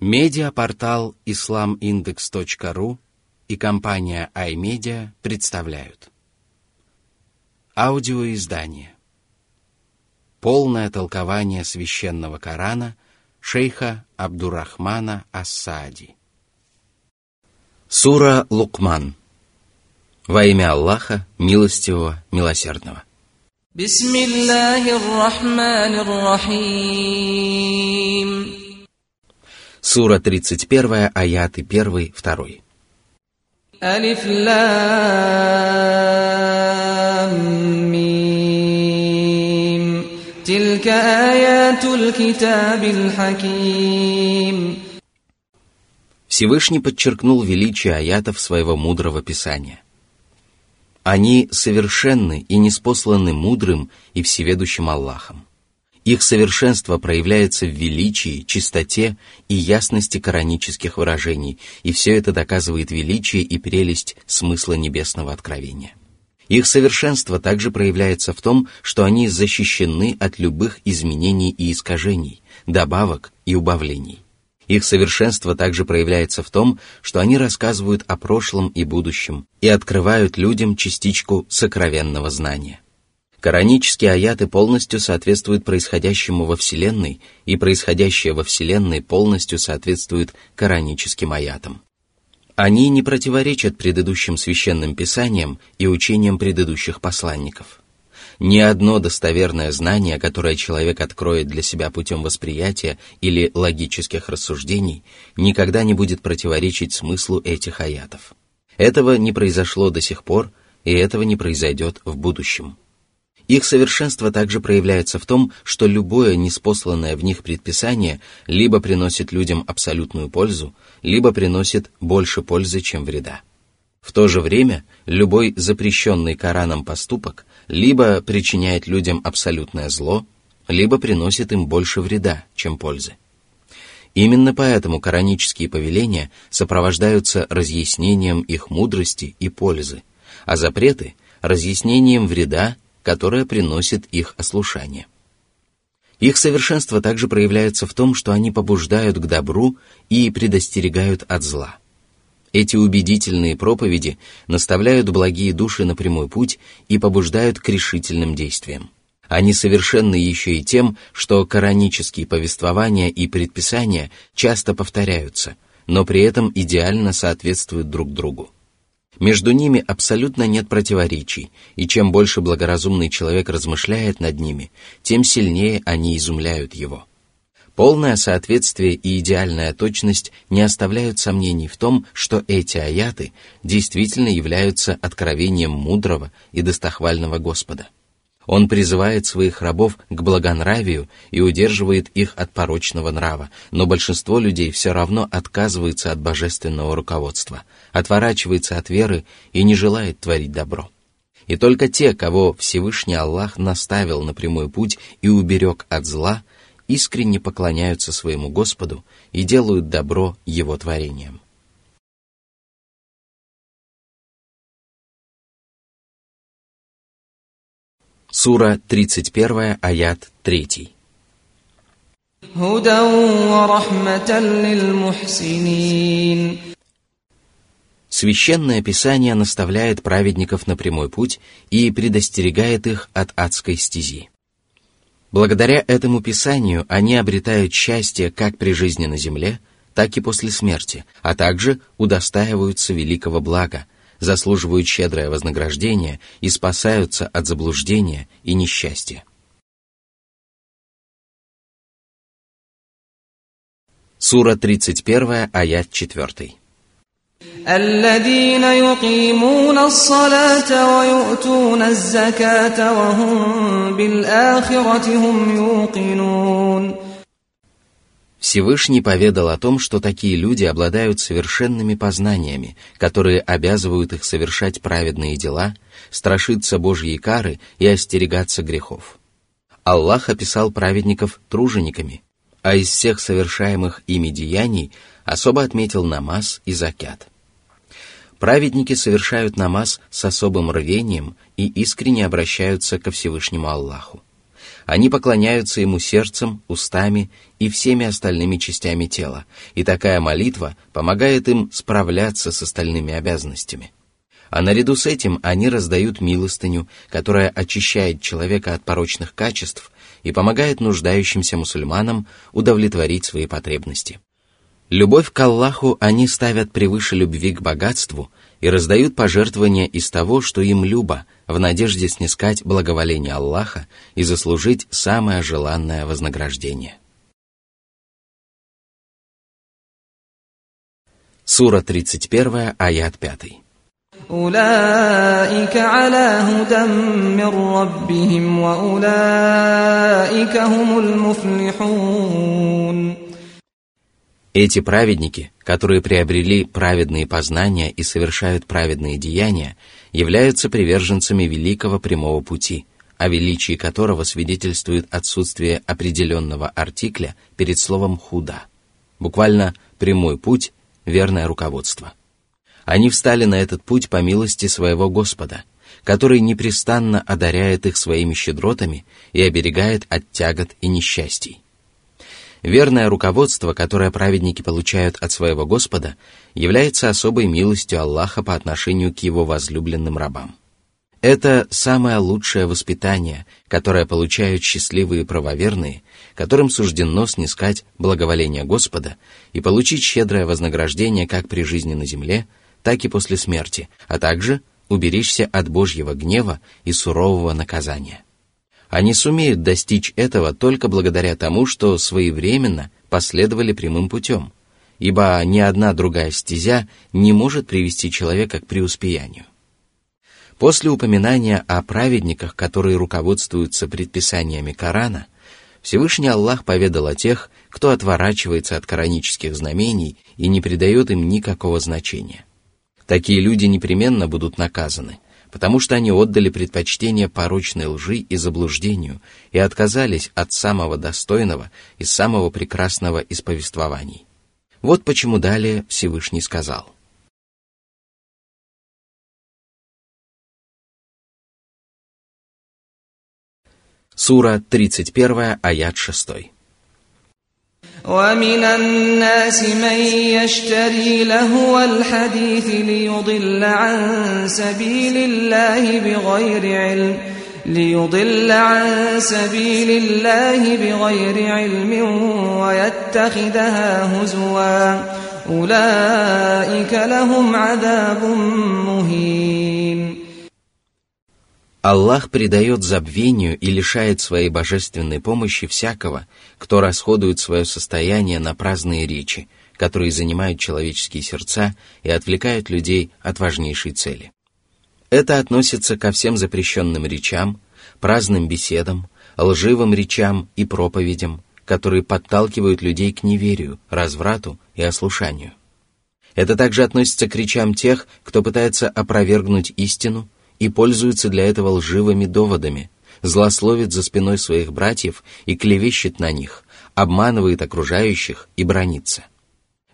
Медиапортал islamindex.ru и компания iMedia представляют Аудиоиздание Полное толкование священного Корана шейха Абдурахмана Асади. Сура Лукман Во имя Аллаха, милостивого, милосердного. Бисмиллахир Рахманир Сура 31, аяты 1, 2. Алиф лам. Тилька аятуль китабиль хаким. Всевышний подчеркнул величие аятов своего мудрого писания. Они совершенны и неспосланы мудрым и всеведущим Аллахом. Их совершенство проявляется в величии, чистоте и ясности коранических выражений, и все это доказывает величие и прелесть смысла небесного откровения. Их совершенство также проявляется в том, что они защищены от любых изменений и искажений, добавок и убавлений. Их совершенство также проявляется в том, что они рассказывают о прошлом и будущем и открывают людям частичку сокровенного знания. Коранические аяты полностью соответствуют происходящему во Вселенной, и происходящее во Вселенной полностью соответствует кораническим аятам. Они не противоречат предыдущим священным писаниям и учениям предыдущих посланников – ни одно достоверное знание, которое человек откроет для себя путем восприятия или логических рассуждений, никогда не будет противоречить смыслу этих аятов. Этого не произошло до сих пор, и этого не произойдет в будущем. Их совершенство также проявляется в том, что любое неспосланное в них предписание либо приносит людям абсолютную пользу, либо приносит больше пользы, чем вреда. В то же время любой запрещенный Кораном поступок либо причиняет людям абсолютное зло, либо приносит им больше вреда, чем пользы. Именно поэтому коранические повеления сопровождаются разъяснением их мудрости и пользы, а запреты – разъяснением вреда, которое приносит их ослушание. Их совершенство также проявляется в том, что они побуждают к добру и предостерегают от зла – эти убедительные проповеди наставляют благие души на прямой путь и побуждают к решительным действиям. Они совершенны еще и тем, что коранические повествования и предписания часто повторяются, но при этом идеально соответствуют друг другу. Между ними абсолютно нет противоречий, и чем больше благоразумный человек размышляет над ними, тем сильнее они изумляют его – Полное соответствие и идеальная точность не оставляют сомнений в том, что эти аяты действительно являются откровением мудрого и достохвального Господа. Он призывает своих рабов к благонравию и удерживает их от порочного нрава, но большинство людей все равно отказывается от божественного руководства, отворачивается от веры и не желает творить добро. И только те, кого Всевышний Аллах наставил на прямой путь и уберег от зла – искренне поклоняются своему Господу и делают добро Его творениям. Сура 31, аят 3. Священное Писание наставляет праведников на прямой путь и предостерегает их от адской стези. Благодаря этому писанию они обретают счастье как при жизни на земле, так и после смерти, а также удостаиваются великого блага, заслуживают щедрое вознаграждение и спасаются от заблуждения и несчастья. Сура 31, аят 4. الذين يقيمون الصلاة ويؤتون الزكاة وهم بالآخرة هم يوقنون Всевышний поведал о том, что такие люди обладают совершенными познаниями, которые обязывают их совершать праведные дела, страшиться Божьей кары и остерегаться грехов. Аллах описал праведников тружениками, а из всех совершаемых ими деяний особо отметил намаз и закят – Праведники совершают намаз с особым рвением и искренне обращаются ко Всевышнему Аллаху. Они поклоняются ему сердцем, устами и всеми остальными частями тела, и такая молитва помогает им справляться с остальными обязанностями. А наряду с этим они раздают милостыню, которая очищает человека от порочных качеств и помогает нуждающимся мусульманам удовлетворить свои потребности. Любовь к Аллаху они ставят превыше любви к богатству и раздают пожертвования из того, что им любо, в надежде снискать благоволение Аллаха и заслужить самое желанное вознаграждение. Сура 31, аят 5. أولئك على هدى من ربهم وأولئك هم المفلحون эти праведники, которые приобрели праведные познания и совершают праведные деяния, являются приверженцами великого прямого пути, о величии которого свидетельствует отсутствие определенного артикля перед словом «худа», буквально «прямой путь», «верное руководство». Они встали на этот путь по милости своего Господа, который непрестанно одаряет их своими щедротами и оберегает от тягот и несчастий. Верное руководство, которое праведники получают от своего Господа, является особой милостью Аллаха по отношению к его возлюбленным рабам. Это самое лучшее воспитание, которое получают счастливые правоверные, которым суждено снискать благоволение Господа и получить щедрое вознаграждение как при жизни на земле, так и после смерти, а также уберечься от Божьего гнева и сурового наказания. Они сумеют достичь этого только благодаря тому, что своевременно последовали прямым путем, ибо ни одна другая стезя не может привести человека к преуспеянию. После упоминания о праведниках, которые руководствуются предписаниями Корана, Всевышний Аллах поведал о тех, кто отворачивается от коранических знамений и не придает им никакого значения. Такие люди непременно будут наказаны, потому что они отдали предпочтение порочной лжи и заблуждению и отказались от самого достойного и самого прекрасного из повествований. Вот почему далее Всевышний сказал. Сура 31, аят 6. ومن الناس من يشتري لهو الحديث ليضل عن سبيل الله بغير علم ليضل عن سبيل الله بغير علم ويتخذها هزوا. أولئك لهم عذاب مهين. Аллах предает забвению и лишает своей божественной помощи всякого, кто расходует свое состояние на праздные речи, которые занимают человеческие сердца и отвлекают людей от важнейшей цели. Это относится ко всем запрещенным речам, праздным беседам, лживым речам и проповедям, которые подталкивают людей к неверию, разврату и ослушанию. Это также относится к речам тех, кто пытается опровергнуть истину и пользуется для этого лживыми доводами, злословит за спиной своих братьев и клевещет на них, обманывает окружающих и бронится.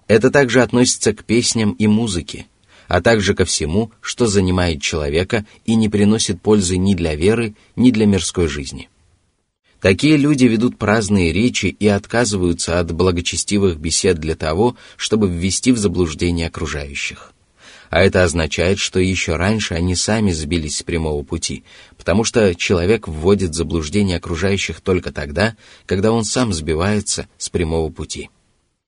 Это также относится к песням и музыке, а также ко всему, что занимает человека и не приносит пользы ни для веры, ни для мирской жизни. Такие люди ведут праздные речи и отказываются от благочестивых бесед для того, чтобы ввести в заблуждение окружающих а это означает, что еще раньше они сами сбились с прямого пути, потому что человек вводит заблуждение окружающих только тогда, когда он сам сбивается с прямого пути.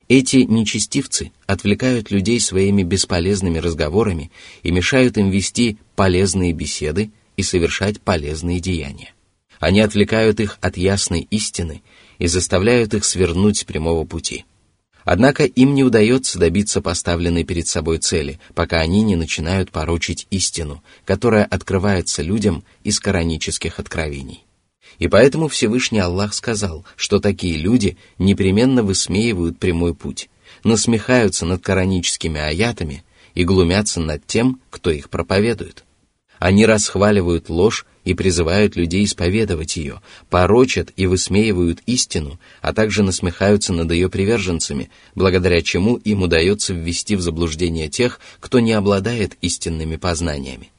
Эти нечестивцы отвлекают людей своими бесполезными разговорами и мешают им вести полезные беседы и совершать полезные деяния. Они отвлекают их от ясной истины и заставляют их свернуть с прямого пути – Однако им не удается добиться поставленной перед собой цели, пока они не начинают порочить истину, которая открывается людям из коранических откровений. И поэтому Всевышний Аллах сказал, что такие люди непременно высмеивают прямой путь, насмехаются над кораническими аятами и глумятся над тем, кто их проповедует. Они расхваливают ложь и призывают людей исповедовать ее, порочат и высмеивают истину, а также насмехаются над ее приверженцами, благодаря чему им удается ввести в заблуждение тех, кто не обладает истинными познаниями.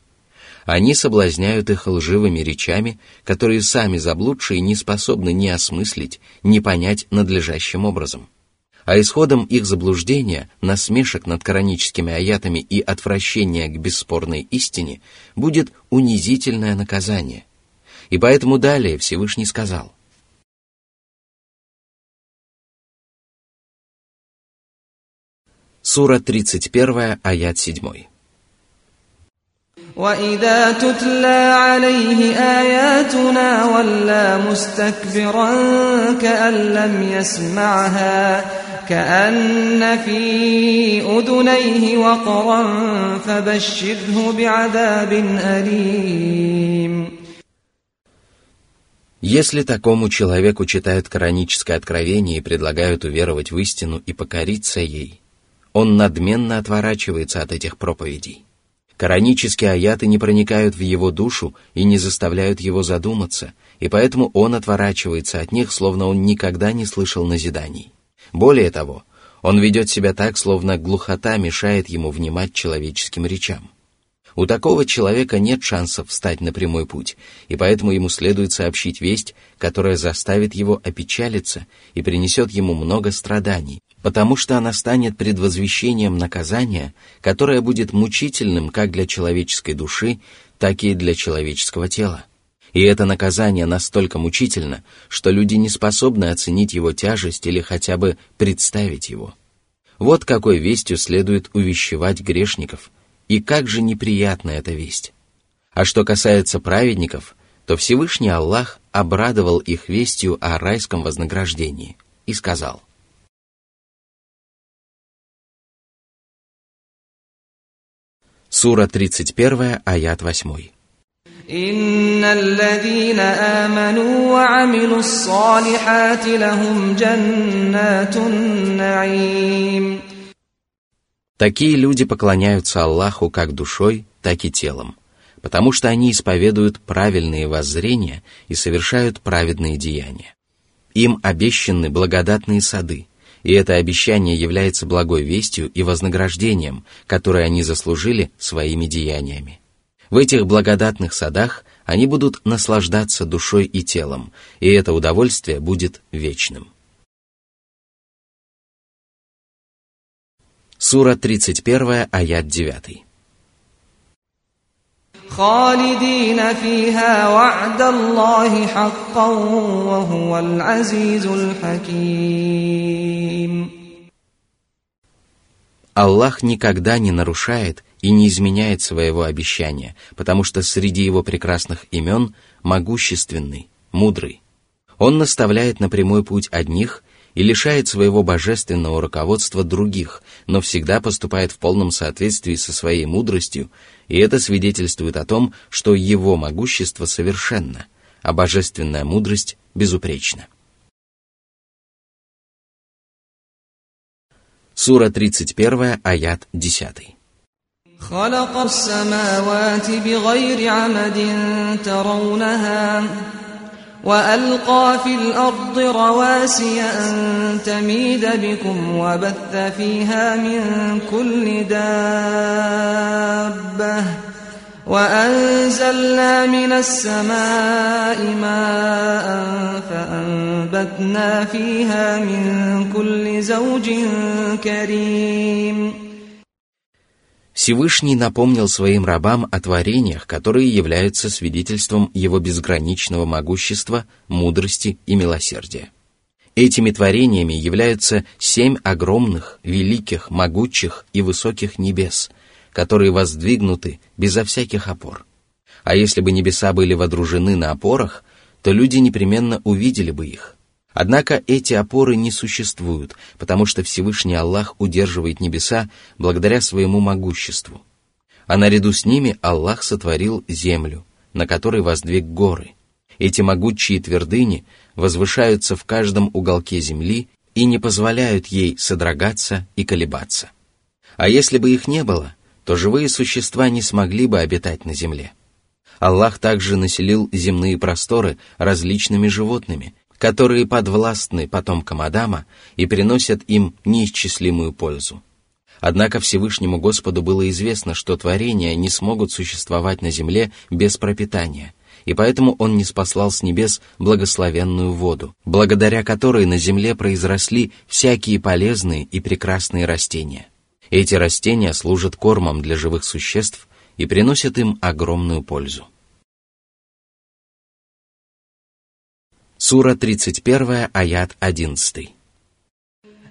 Они соблазняют их лживыми речами, которые сами заблудшие не способны ни осмыслить, ни понять надлежащим образом А исходом их заблуждения, насмешек над кораническими аятами и отвращения к бесспорной истине будет унизительное наказание. И поэтому далее Всевышний сказал – Сура 31, аят 7. وإذا تتلى عليه آياتنا ولى مستكبرا كأن لم يسمعها كأن في أذنيه وقرا فبشره بعذاب أليم Если такому человеку читают кораническое откровение и предлагают уверовать в истину и покориться ей, он надменно отворачивается от этих проповедей. Коранические аяты не проникают в его душу и не заставляют его задуматься, и поэтому он отворачивается от них, словно он никогда не слышал назиданий. Более того, он ведет себя так, словно глухота мешает ему внимать человеческим речам. У такого человека нет шансов встать на прямой путь, и поэтому ему следует сообщить весть, которая заставит его опечалиться и принесет ему много страданий, потому что она станет предвозвещением наказания, которое будет мучительным как для человеческой души, так и для человеческого тела. И это наказание настолько мучительно, что люди не способны оценить его тяжесть или хотя бы представить его. Вот какой вестью следует увещевать грешников, и как же неприятна эта весть. А что касается праведников, то Всевышний Аллах обрадовал их вестью о райском вознаграждении и сказал – Сура 31, аят 8. إن الذين آمنوا وعملوا الصالحات لهم جنات النعيم Такие люди поклоняются Аллаху как душой, так и телом, потому что они исповедуют правильные воззрения и совершают праведные деяния. Им обещаны благодатные сады, и это обещание является благой вестью и вознаграждением, которое они заслужили своими деяниями. В этих благодатных садах они будут наслаждаться душой и телом, и это удовольствие будет вечным. Сура 31, аят 9. خالدين فيها وعد الله حقا وهو العزيز الحكيم Аллах никогда не нарушает и не изменяет своего обещания, потому что среди его прекрасных имен могущественный, мудрый. Он наставляет на прямой путь одних и лишает своего божественного руководства других, но всегда поступает в полном соответствии со своей мудростью, и это свидетельствует о том, что его могущество совершенно, а божественная мудрость безупречна. Сура 31, аят 10. خلق السماوات بغير عمد ترونها وألقى في الأرض رواسي أن تميد بكم وبث فيها من كل دابة وأنزلنا من السماء ماء فأنبتنا فيها من كل زوج كريم Всевышний напомнил своим рабам о творениях, которые являются свидетельством его безграничного могущества, мудрости и милосердия. Этими творениями являются семь огромных, великих, могучих и высоких небес, которые воздвигнуты безо всяких опор. А если бы небеса были водружены на опорах, то люди непременно увидели бы их – Однако эти опоры не существуют, потому что Всевышний Аллах удерживает небеса благодаря своему могуществу. А наряду с ними Аллах сотворил землю, на которой воздвиг горы. Эти могучие твердыни возвышаются в каждом уголке земли и не позволяют ей содрогаться и колебаться. А если бы их не было, то живые существа не смогли бы обитать на земле. Аллах также населил земные просторы различными животными, которые подвластны потомкам Адама и приносят им неисчислимую пользу. Однако Всевышнему Господу было известно, что творения не смогут существовать на земле без пропитания, и поэтому Он не спаслал с небес благословенную воду, благодаря которой на земле произросли всякие полезные и прекрасные растения. Эти растения служат кормом для живых существ и приносят им огромную пользу. Сура 31, аят 11.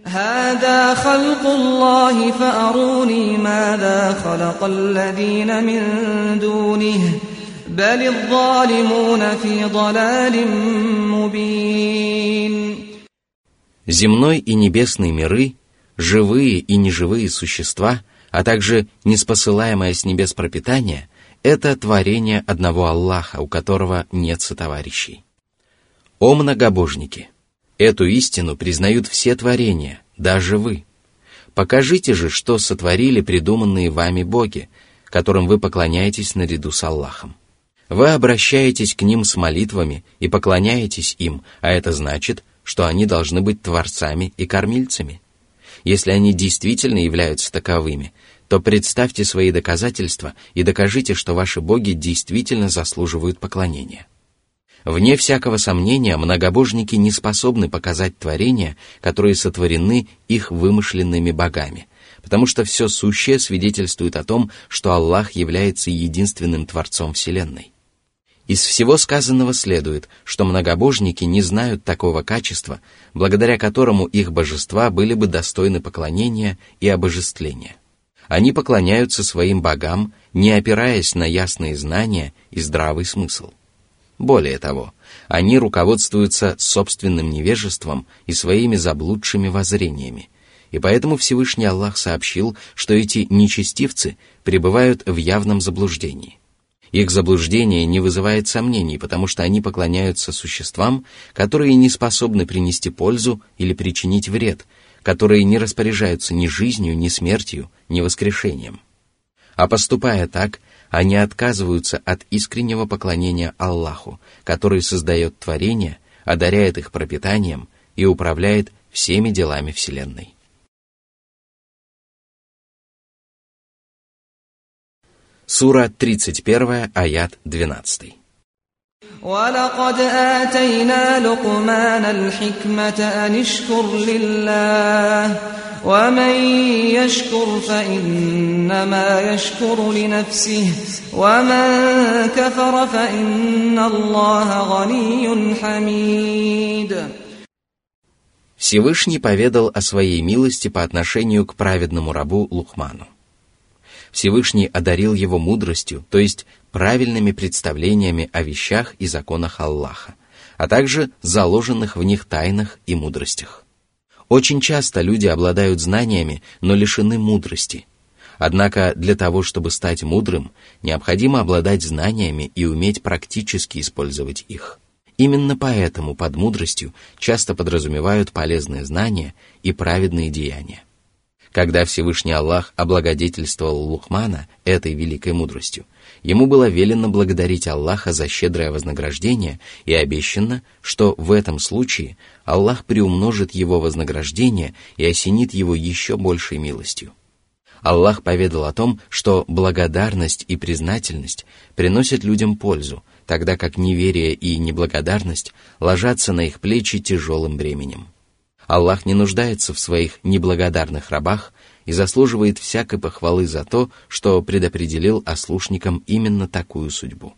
هذا خلق الله فأروني ماذا خلق الذين من دونه بل الظالمون في ضلال مبين Земной и небесный миры, живые и неживые существа, а также неспосылаемое с небес пропитание – это творение одного Аллаха, у которого нет сотоварищей. О многобожники! Эту истину признают все творения, даже вы. Покажите же, что сотворили придуманные вами боги, которым вы поклоняетесь наряду с Аллахом. Вы обращаетесь к ним с молитвами и поклоняетесь им, а это значит, что они должны быть творцами и кормильцами. Если они действительно являются таковыми, то представьте свои доказательства и докажите, что ваши боги действительно заслуживают поклонения. Вне всякого сомнения, многобожники не способны показать творения, которые сотворены их вымышленными богами, потому что все сущее свидетельствует о том, что Аллах является единственным Творцом Вселенной. Из всего сказанного следует, что многобожники не знают такого качества, благодаря которому их божества были бы достойны поклонения и обожествления. Они поклоняются своим богам, не опираясь на ясные знания и здравый смысл – более того, они руководствуются собственным невежеством и своими заблудшими воззрениями. И поэтому Всевышний Аллах сообщил, что эти нечестивцы пребывают в явном заблуждении. Их заблуждение не вызывает сомнений, потому что они поклоняются существам, которые не способны принести пользу или причинить вред, которые не распоряжаются ни жизнью, ни смертью, ни воскрешением. А поступая так, они отказываются от искреннего поклонения Аллаху, который создает творения, одаряет их пропитанием и управляет всеми делами Вселенной. Сура 31, аят 12. ولقد آتينا لقمان الحكمة أن اشكر لله ومن يشكر فإنما يشكر لنفسه ومن كفر فإن الله غني حميد Всевышний поведал о своей милости по отношению к праведному рабу Лухману. Всевышний одарил его мудростью, то есть правильными представлениями о вещах и законах Аллаха, а также заложенных в них тайнах и мудростях. Очень часто люди обладают знаниями, но лишены мудрости. Однако для того, чтобы стать мудрым, необходимо обладать знаниями и уметь практически использовать их. Именно поэтому под мудростью часто подразумевают полезные знания и праведные деяния. Когда Всевышний Аллах облагодетельствовал Лухмана этой великой мудростью, ему было велено благодарить Аллаха за щедрое вознаграждение и обещано, что в этом случае Аллах приумножит его вознаграждение и осенит его еще большей милостью. Аллах поведал о том, что благодарность и признательность приносят людям пользу, тогда как неверие и неблагодарность ложатся на их плечи тяжелым бременем. Аллах не нуждается в своих неблагодарных рабах и заслуживает всякой похвалы за то, что предопределил ослушникам именно такую судьбу.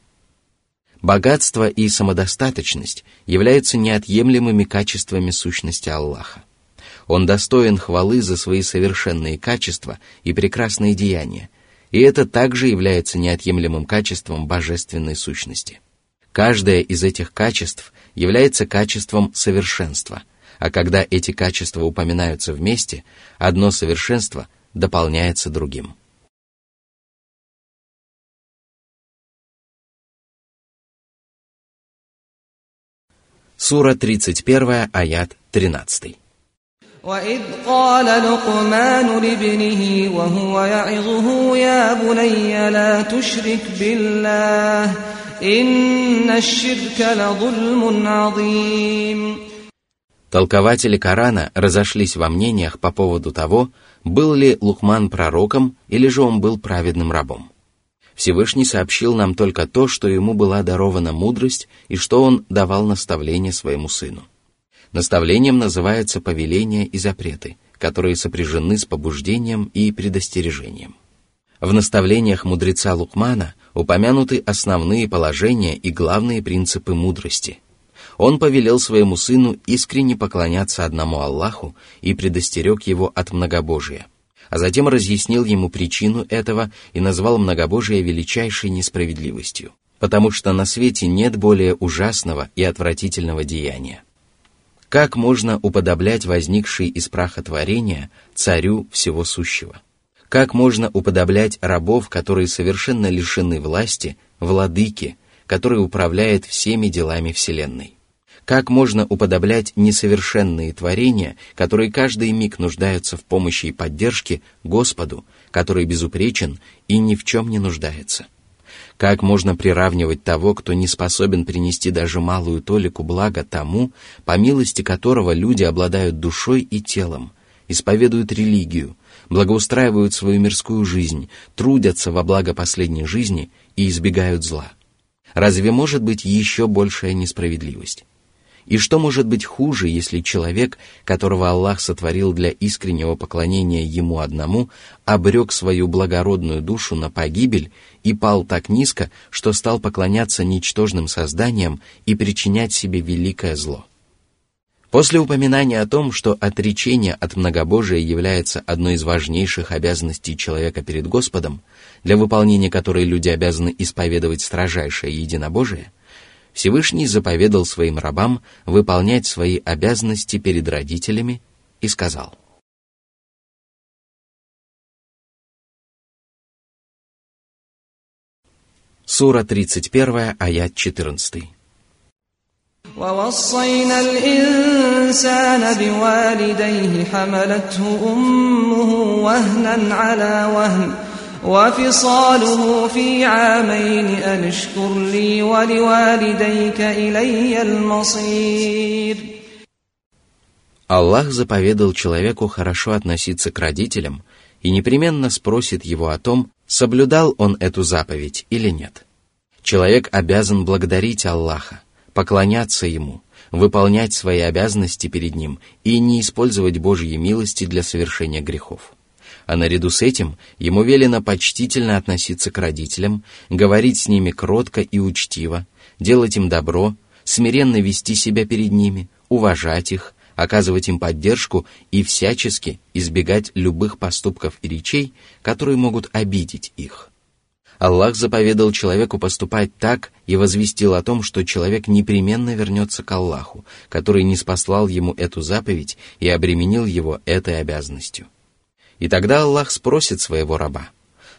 Богатство и самодостаточность являются неотъемлемыми качествами сущности Аллаха. Он достоин хвалы за свои совершенные качества и прекрасные деяния, и это также является неотъемлемым качеством божественной сущности. Каждое из этих качеств является качеством совершенства – а когда эти качества упоминаются вместе, одно совершенство дополняется другим. Сура 31, аят 13. وإذ قال لقمان لابنه وهو يعظه يا بني لا تشرك بالله إن الشرك لظلم عظيم Толкователи Корана разошлись во мнениях по поводу того, был ли Лукман пророком или же он был праведным рабом. Всевышний сообщил нам только то, что ему была дарована мудрость и что он давал наставление своему сыну. Наставлением называется повеления и запреты, которые сопряжены с побуждением и предостережением. В наставлениях мудреца Лукмана упомянуты основные положения и главные принципы мудрости. Он повелел своему сыну искренне поклоняться одному Аллаху и предостерег его от многобожия – а затем разъяснил ему причину этого и назвал многобожие величайшей несправедливостью, потому что на свете нет более ужасного и отвратительного деяния. Как можно уподоблять возникший из праха творения царю всего сущего? Как можно уподоблять рабов, которые совершенно лишены власти, владыке, который управляет всеми делами Вселенной? Как можно уподоблять несовершенные творения, которые каждый миг нуждаются в помощи и поддержке Господу, который безупречен и ни в чем не нуждается? Как можно приравнивать того, кто не способен принести даже малую толику блага тому, по милости которого люди обладают душой и телом, исповедуют религию, благоустраивают свою мирскую жизнь, трудятся во благо последней жизни и избегают зла? Разве может быть еще большая несправедливость? И что может быть хуже, если человек, которого Аллах сотворил для искреннего поклонения Ему одному, обрек свою благородную душу на погибель и пал так низко, что стал поклоняться ничтожным созданиям и причинять себе великое зло? После упоминания о том, что отречение от многобожия является одной из важнейших обязанностей человека перед Господом, для выполнения которой люди обязаны исповедовать строжайшее единобожие – Всевышний заповедал своим рабам выполнять свои обязанности перед родителями и сказал. Сура 31, аят 14. ووصينا الإنسان بوالديه حملته أمه وهنا على وهن وفصاله في عامين أن اشكر لي ولوالديك إلي المصير Аллах заповедал человеку хорошо относиться к родителям и непременно спросит его о том, соблюдал он эту заповедь или нет. Человек обязан благодарить Аллаха, поклоняться Ему, выполнять свои обязанности перед Ним и не использовать Божьи милости для совершения грехов а наряду с этим ему велено почтительно относиться к родителям, говорить с ними кротко и учтиво, делать им добро, смиренно вести себя перед ними, уважать их, оказывать им поддержку и всячески избегать любых поступков и речей, которые могут обидеть их. Аллах заповедал человеку поступать так и возвестил о том, что человек непременно вернется к Аллаху, который не спаслал ему эту заповедь и обременил его этой обязанностью. И тогда Аллах спросит своего раба,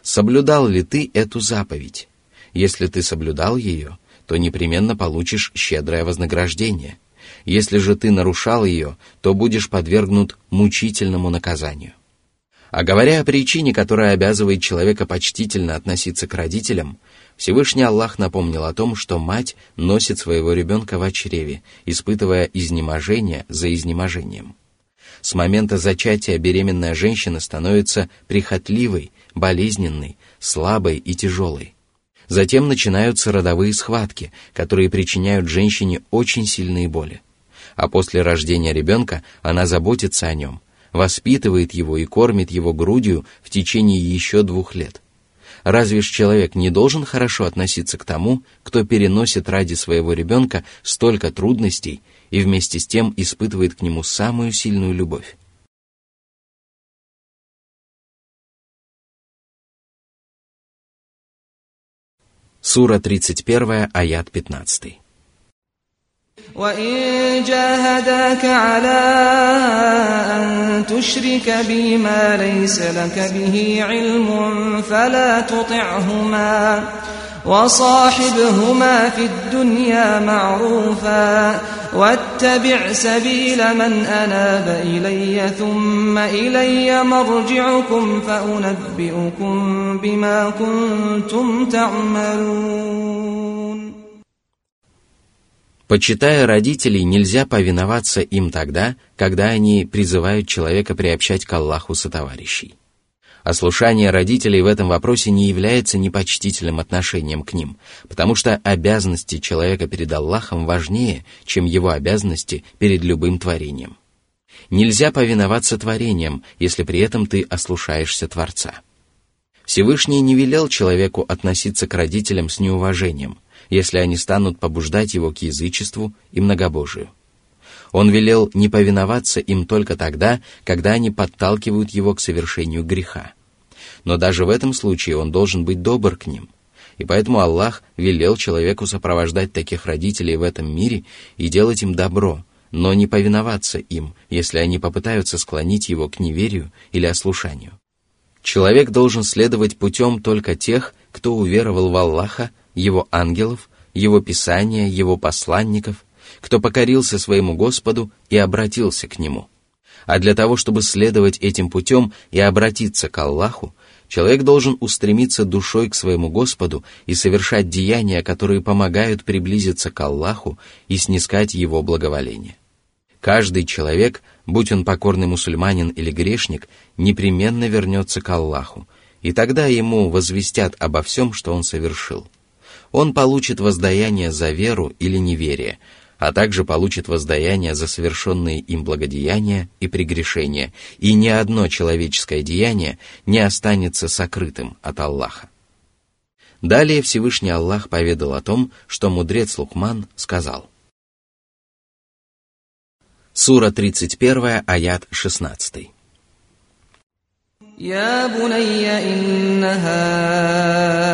соблюдал ли ты эту заповедь? Если ты соблюдал ее, то непременно получишь щедрое вознаграждение. Если же ты нарушал ее, то будешь подвергнут мучительному наказанию. А говоря о причине, которая обязывает человека почтительно относиться к родителям, Всевышний Аллах напомнил о том, что мать носит своего ребенка в чреве, испытывая изнеможение за изнеможением. С момента зачатия беременная женщина становится прихотливой, болезненной, слабой и тяжелой. Затем начинаются родовые схватки, которые причиняют женщине очень сильные боли. А после рождения ребенка она заботится о нем, воспитывает его и кормит его грудью в течение еще двух лет. Разве ж человек не должен хорошо относиться к тому, кто переносит ради своего ребенка столько трудностей и вместе с тем испытывает к нему самую сильную любовь. Сура 31, аят 15. وإن جاهداك على أن تشرك بي ما ليس لك به علم فلا تطعهما وصاحبهما في الدنيا معروفا واتبع سبيل من أناب إلي ثم إلي مرجعكم فأنبئكم بما كنتم تعملون Почитая родителей, нельзя повиноваться им тогда, когда они призывают человека приобщать к Аллаху сотоварищей. Ослушание родителей в этом вопросе не является непочтительным отношением к ним, потому что обязанности человека перед Аллахом важнее, чем его обязанности перед любым творением. Нельзя повиноваться творениям, если при этом ты ослушаешься Творца. Всевышний не велел человеку относиться к родителям с неуважением, если они станут побуждать его к язычеству и многобожию. Он велел не повиноваться им только тогда, когда они подталкивают его к совершению греха. Но даже в этом случае он должен быть добр к ним. И поэтому Аллах велел человеку сопровождать таких родителей в этом мире и делать им добро, но не повиноваться им, если они попытаются склонить его к неверию или ослушанию. Человек должен следовать путем только тех, кто уверовал в Аллаха, его ангелов, его писания, его посланников, кто покорился своему Господу и обратился к Нему. А для того, чтобы следовать этим путем и обратиться к Аллаху, человек должен устремиться душой к своему Господу и совершать деяния, которые помогают приблизиться к Аллаху и снискать Его благоволение. Каждый человек, будь он покорный мусульманин или грешник, непременно вернется к Аллаху, и тогда ему возвестят обо всем, что он совершил. Он получит воздаяние за веру или неверие, а также получит воздаяние за совершенные им благодеяния и прегрешения, и ни одно человеческое деяние не останется сокрытым от Аллаха. Далее Всевышний Аллах поведал о том, что мудрец Лукман сказал – Сура 31, аят 16. يا بني إنها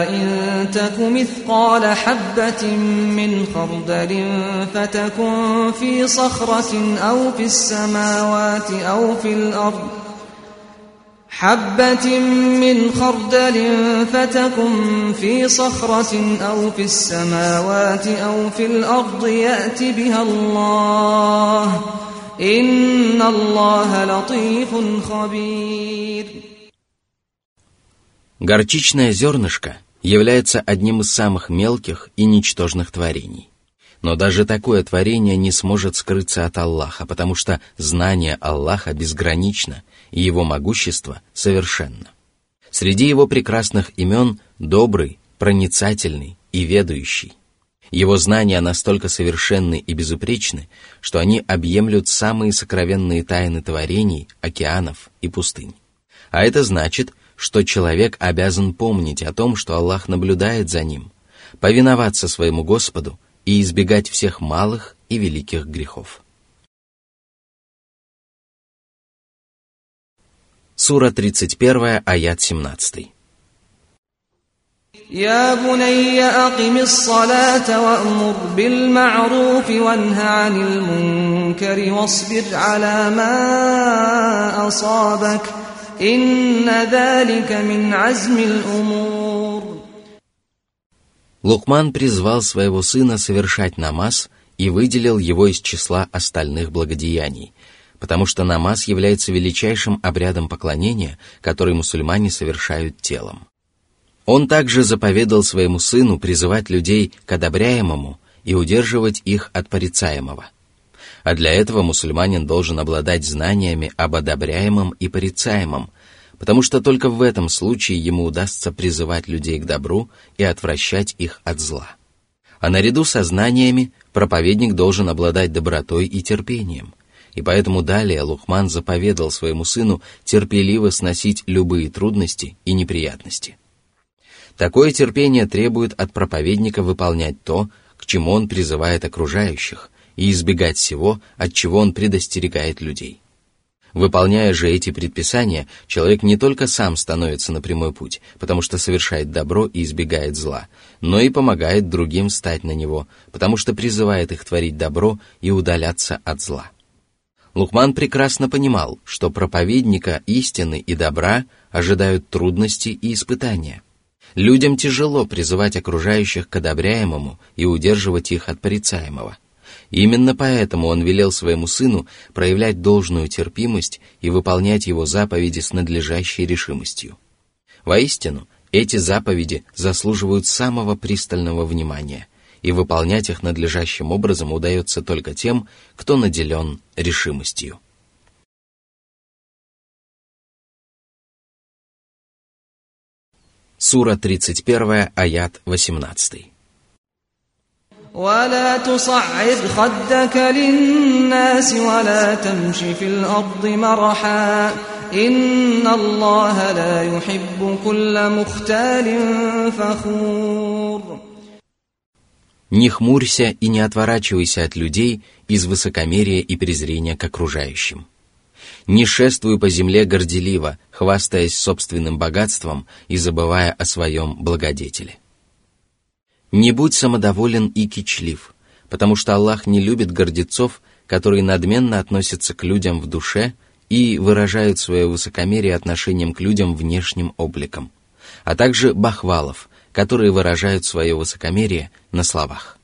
إن تك مثقال حبة من خردل فتكن في صخرة أو في السماوات أو في الأرض. حبة من خردل فتكن في صخرة أو في السماوات أو في الأرض يأت بها الله. إن الله لطيف خبير. Горчичное зернышко является одним из самых мелких и ничтожных творений. Но даже такое творение не сможет скрыться от Аллаха, потому что знание Аллаха безгранично, и его могущество совершенно. Среди его прекрасных имен добрый, проницательный и ведающий. Его знания настолько совершенны и безупречны, что они объемлют самые сокровенные тайны творений, океанов и пустынь. А это значит, что человек обязан помнить о том, что Аллах наблюдает за ним, повиноваться своему Господу и избегать всех малых и великих грехов. Сура 31, аят 17. يا بني أقم الصلاة وأمر بالمعروف وانه عن المنكر واصبر على ما أصابك Лукман призвал своего сына совершать намаз и выделил его из числа остальных благодеяний, потому что намаз является величайшим обрядом поклонения, который мусульмане совершают телом. Он также заповедал своему сыну призывать людей к одобряемому и удерживать их от порицаемого – а для этого мусульманин должен обладать знаниями об одобряемом и порицаемом, потому что только в этом случае ему удастся призывать людей к добру и отвращать их от зла. А наряду со знаниями проповедник должен обладать добротой и терпением, и поэтому далее Лухман заповедал своему сыну терпеливо сносить любые трудности и неприятности. Такое терпение требует от проповедника выполнять то, к чему он призывает окружающих, и избегать всего, от чего он предостерегает людей. Выполняя же эти предписания, человек не только сам становится на прямой путь, потому что совершает добро и избегает зла, но и помогает другим стать на него, потому что призывает их творить добро и удаляться от зла. Лукман прекрасно понимал, что проповедника истины и добра ожидают трудности и испытания – Людям тяжело призывать окружающих к одобряемому и удерживать их от порицаемого. Именно поэтому он велел своему сыну проявлять должную терпимость и выполнять его заповеди с надлежащей решимостью. Воистину, эти заповеди заслуживают самого пристального внимания, и выполнять их надлежащим образом удается только тем, кто наделен решимостью. Сура 31, аят 18. ولا تصعد خدك للناس ولا تمش في الأرض مرحا إن الله لا يحب كل مختال فخور Не хмурься и не отворачивайся от людей из высокомерия и презрения к окружающим. Не шествуй по земле горделиво, хвастаясь собственным богатством и забывая о своем благодетеле. Не будь самодоволен и кичлив, потому что Аллах не любит гордецов, которые надменно относятся к людям в душе и выражают свое высокомерие отношением к людям внешним обликом, а также бахвалов, которые выражают свое высокомерие на словах.